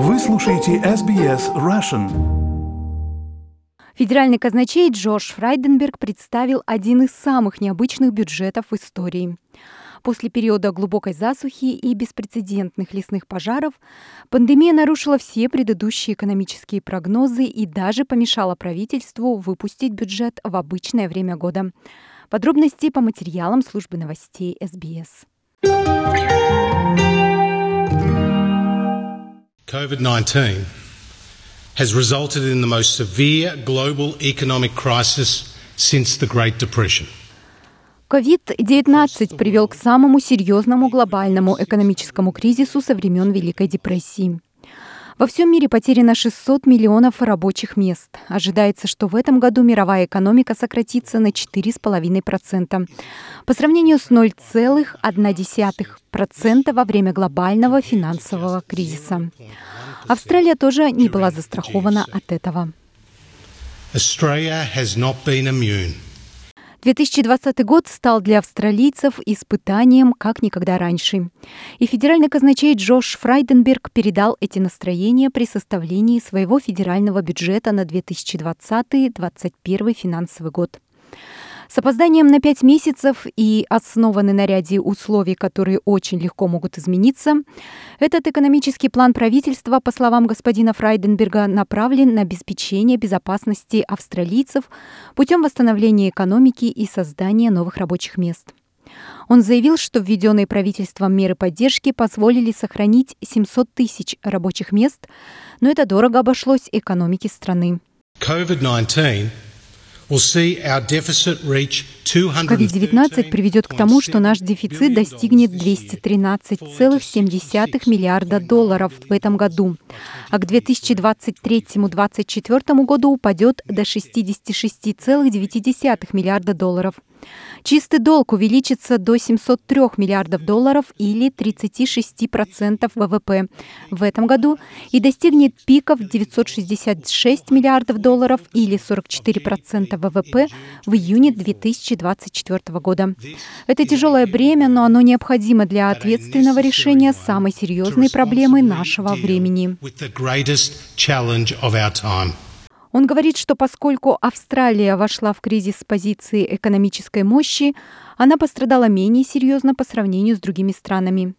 Вы слушаете SBS Russian. Федеральный казначей Джордж Фрайденберг представил один из самых необычных бюджетов в истории. После периода глубокой засухи и беспрецедентных лесных пожаров пандемия нарушила все предыдущие экономические прогнозы и даже помешала правительству выпустить бюджет в обычное время года. Подробности по материалам службы новостей СБС. COVID 19 has resulted in the most severe global economic crisis since the Great Depression. COVID-19 привел к самому серьезному глобальному экономическому кризису со времен Великой депрессии. Во всем мире потеряно 600 миллионов рабочих мест. Ожидается, что в этом году мировая экономика сократится на 4,5%, по сравнению с 0,1% во время глобального финансового кризиса. Австралия тоже не была застрахована от этого. Australia has not been immune. 2020 год стал для австралийцев испытанием как никогда раньше. И федеральный казначей Джош Фрайденберг передал эти настроения при составлении своего федерального бюджета на 2020-2021 финансовый год. С опозданием на пять месяцев и основаны на ряде условий, которые очень легко могут измениться, этот экономический план правительства, по словам господина Фрайденберга, направлен на обеспечение безопасности австралийцев путем восстановления экономики и создания новых рабочих мест. Он заявил, что введенные правительством меры поддержки позволили сохранить 700 тысяч рабочих мест, но это дорого обошлось экономике страны. COVID-19 COVID-19 приведет к тому, что наш дефицит достигнет 213,7 миллиарда долларов в этом году, а к 2023-2024 году упадет до 66,9 миллиарда долларов. Чистый долг увеличится до 703 миллиардов долларов или 36% ВВП в этом году и достигнет пиков 966 миллиардов долларов или 44% ВВП в июне 2024 года. Это тяжелое бремя, но оно необходимо для ответственного решения самой серьезной проблемы нашего времени. Он говорит, что поскольку Австралия вошла в кризис с позиции экономической мощи, она пострадала менее серьезно по сравнению с другими странами.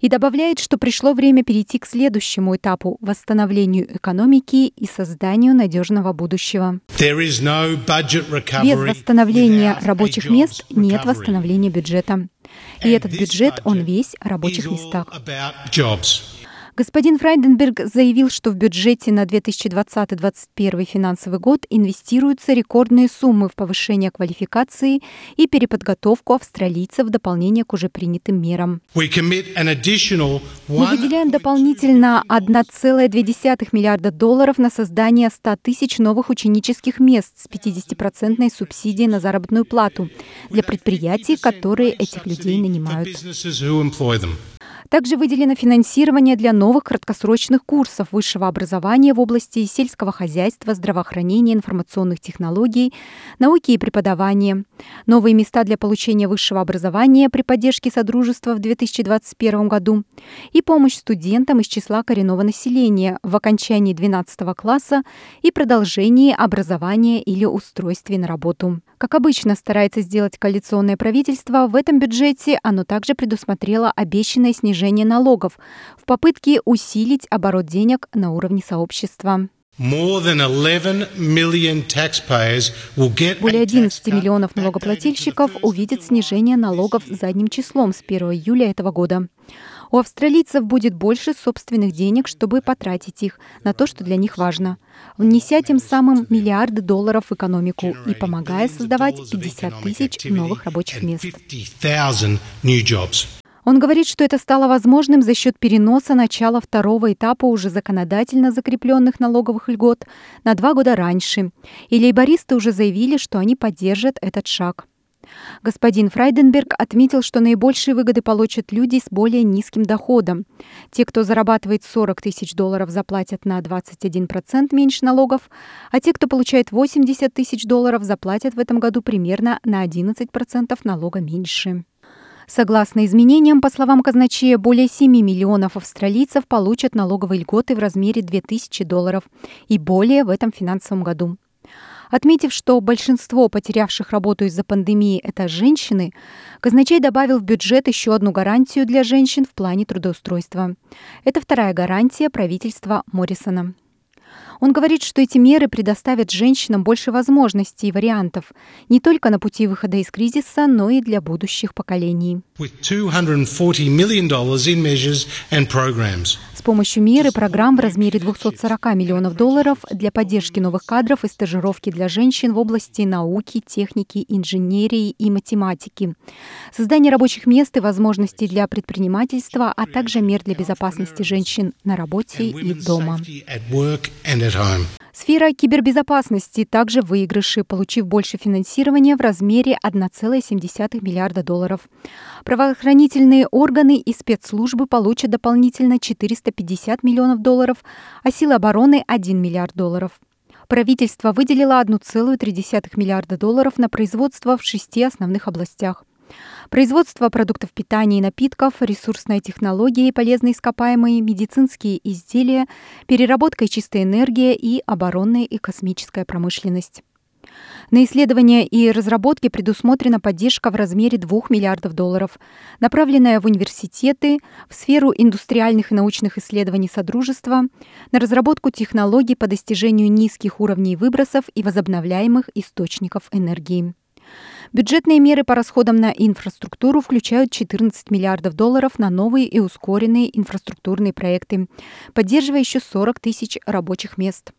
И добавляет, что пришло время перейти к следующему этапу – восстановлению экономики и созданию надежного будущего. Без восстановления рабочих мест нет восстановления бюджета. И этот бюджет, он весь о рабочих местах. Господин Фрайденберг заявил, что в бюджете на 2020-2021 финансовый год инвестируются рекордные суммы в повышение квалификации и переподготовку австралийцев в дополнение к уже принятым мерам. Мы выделяем дополнительно 1,2 миллиарда долларов на создание 100 тысяч новых ученических мест с 50-процентной субсидией на заработную плату для предприятий, которые этих людей нанимают. Также выделено финансирование для новых краткосрочных курсов высшего образования в области сельского хозяйства, здравоохранения, информационных технологий, науки и преподавания. Новые места для получения высшего образования при поддержке Содружества в 2021 году и помощь студентам из числа коренного населения в окончании 12 класса и продолжении образования или устройстве на работу. Как обычно старается сделать коалиционное правительство, в этом бюджете оно также предусмотрело обещанное снижение налогов в попытке усилить оборот денег на уровне сообщества. Более 11 миллионов налогоплательщиков увидят снижение налогов задним числом с 1 июля этого года. У австралийцев будет больше собственных денег, чтобы потратить их на то, что для них важно, внеся тем самым миллиарды долларов в экономику и помогая создавать 50 тысяч новых рабочих мест. Он говорит, что это стало возможным за счет переноса начала второго этапа уже законодательно закрепленных налоговых льгот на два года раньше, и лейбористы уже заявили, что они поддержат этот шаг. Господин Фрайденберг отметил, что наибольшие выгоды получат люди с более низким доходом. Те, кто зарабатывает 40 тысяч долларов, заплатят на 21% меньше налогов, а те, кто получает 80 тысяч долларов, заплатят в этом году примерно на 11% налога меньше. Согласно изменениям, по словам казначея, более 7 миллионов австралийцев получат налоговые льготы в размере 2000 долларов и более в этом финансовом году. Отметив, что большинство потерявших работу из-за пандемии – это женщины, казначей добавил в бюджет еще одну гарантию для женщин в плане трудоустройства. Это вторая гарантия правительства Моррисона. Он говорит, что эти меры предоставят женщинам больше возможностей и вариантов не только на пути выхода из кризиса, но и для будущих поколений. С помощью меры программ в размере 240 миллионов долларов для поддержки новых кадров и стажировки для женщин в области науки, техники, инженерии и математики, создание рабочих мест и возможностей для предпринимательства, а также мер для безопасности женщин на работе и дома. Сфера кибербезопасности также выигрыши, получив больше финансирования в размере 1,7 миллиарда долларов. Правоохранительные органы и спецслужбы получат дополнительно 450 миллионов долларов, а силы обороны – 1 миллиард долларов. Правительство выделило 1,3 миллиарда долларов на производство в шести основных областях – Производство продуктов питания и напитков, ресурсная технология и полезные ископаемые, медицинские изделия, переработка и чистая энергия и оборонная и космическая промышленность. На исследования и разработки предусмотрена поддержка в размере 2 миллиардов долларов, направленная в университеты, в сферу индустриальных и научных исследований Содружества, на разработку технологий по достижению низких уровней выбросов и возобновляемых источников энергии. Бюджетные меры по расходам на инфраструктуру включают 14 миллиардов долларов на новые и ускоренные инфраструктурные проекты, поддерживая еще 40 тысяч рабочих мест.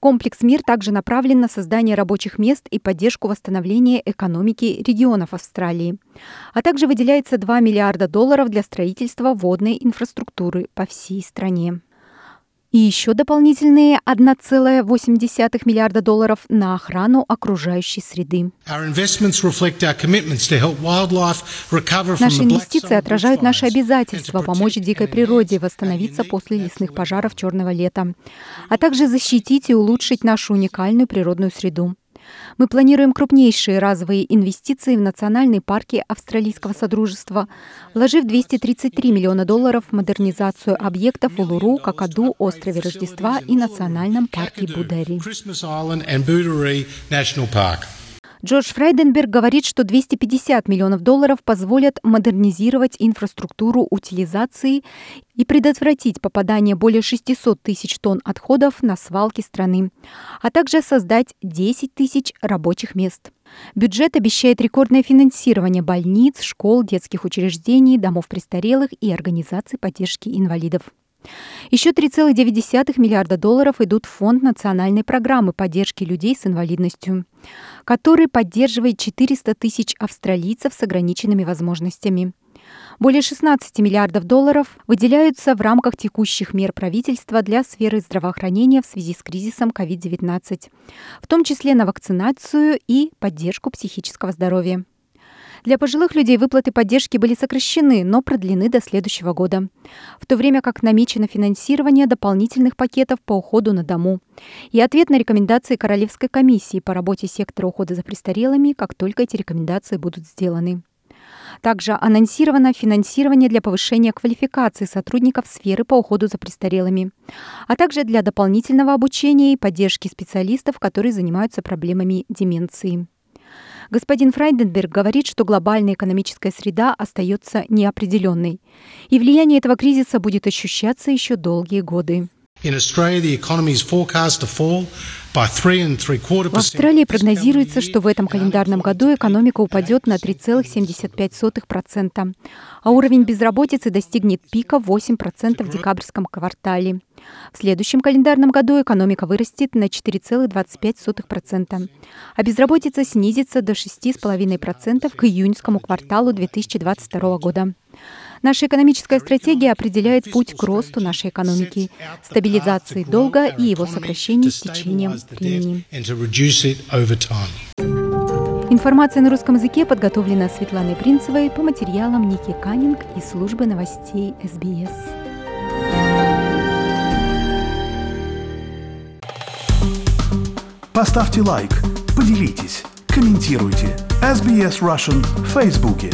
Комплекс «Мир» также направлен на создание рабочих мест и поддержку восстановления экономики регионов Австралии. А также выделяется 2 миллиарда долларов для строительства водной инфраструктуры по всей стране и еще дополнительные 1,8 миллиарда долларов на охрану окружающей среды. Наши инвестиции отражают наши обязательства помочь дикой природе восстановиться после лесных пожаров черного лета, а также защитить и улучшить нашу уникальную природную среду. Мы планируем крупнейшие разовые инвестиции в национальные парки Австралийского Содружества, вложив 233 миллиона долларов в модернизацию объектов Улуру, Какаду, острове Рождества и национальном парке Будери. Джордж Фрейденберг говорит, что 250 миллионов долларов позволят модернизировать инфраструктуру утилизации и предотвратить попадание более 600 тысяч тонн отходов на свалки страны, а также создать 10 тысяч рабочих мест. Бюджет обещает рекордное финансирование больниц, школ, детских учреждений, домов престарелых и организаций поддержки инвалидов. Еще 3,9 миллиарда долларов идут в Фонд национальной программы поддержки людей с инвалидностью, который поддерживает 400 тысяч австралийцев с ограниченными возможностями. Более 16 миллиардов долларов выделяются в рамках текущих мер правительства для сферы здравоохранения в связи с кризисом COVID-19, в том числе на вакцинацию и поддержку психического здоровья. Для пожилых людей выплаты поддержки были сокращены, но продлены до следующего года, в то время как намечено финансирование дополнительных пакетов по уходу на дому и ответ на рекомендации Королевской комиссии по работе сектора ухода за престарелыми, как только эти рекомендации будут сделаны. Также анонсировано финансирование для повышения квалификации сотрудников сферы по уходу за престарелыми, а также для дополнительного обучения и поддержки специалистов, которые занимаются проблемами деменции. Господин Фрайденберг говорит, что глобальная экономическая среда остается неопределенной, и влияние этого кризиса будет ощущаться еще долгие годы. В Австралии прогнозируется, что в этом календарном году экономика упадет на 3,75%, а уровень безработицы достигнет пика 8% в декабрьском квартале. В следующем календарном году экономика вырастет на 4,25%, а безработица снизится до 6,5% к июньскому кварталу 2022 года. Наша экономическая стратегия определяет путь к росту нашей экономики, стабилизации долга и его сокращению с течением времени. Информация на русском языке подготовлена Светланой Принцевой по материалам Ники Каннинг из службы новостей СБС. Поставьте лайк, поделитесь, комментируйте. SBS Russian в Фейсбуке.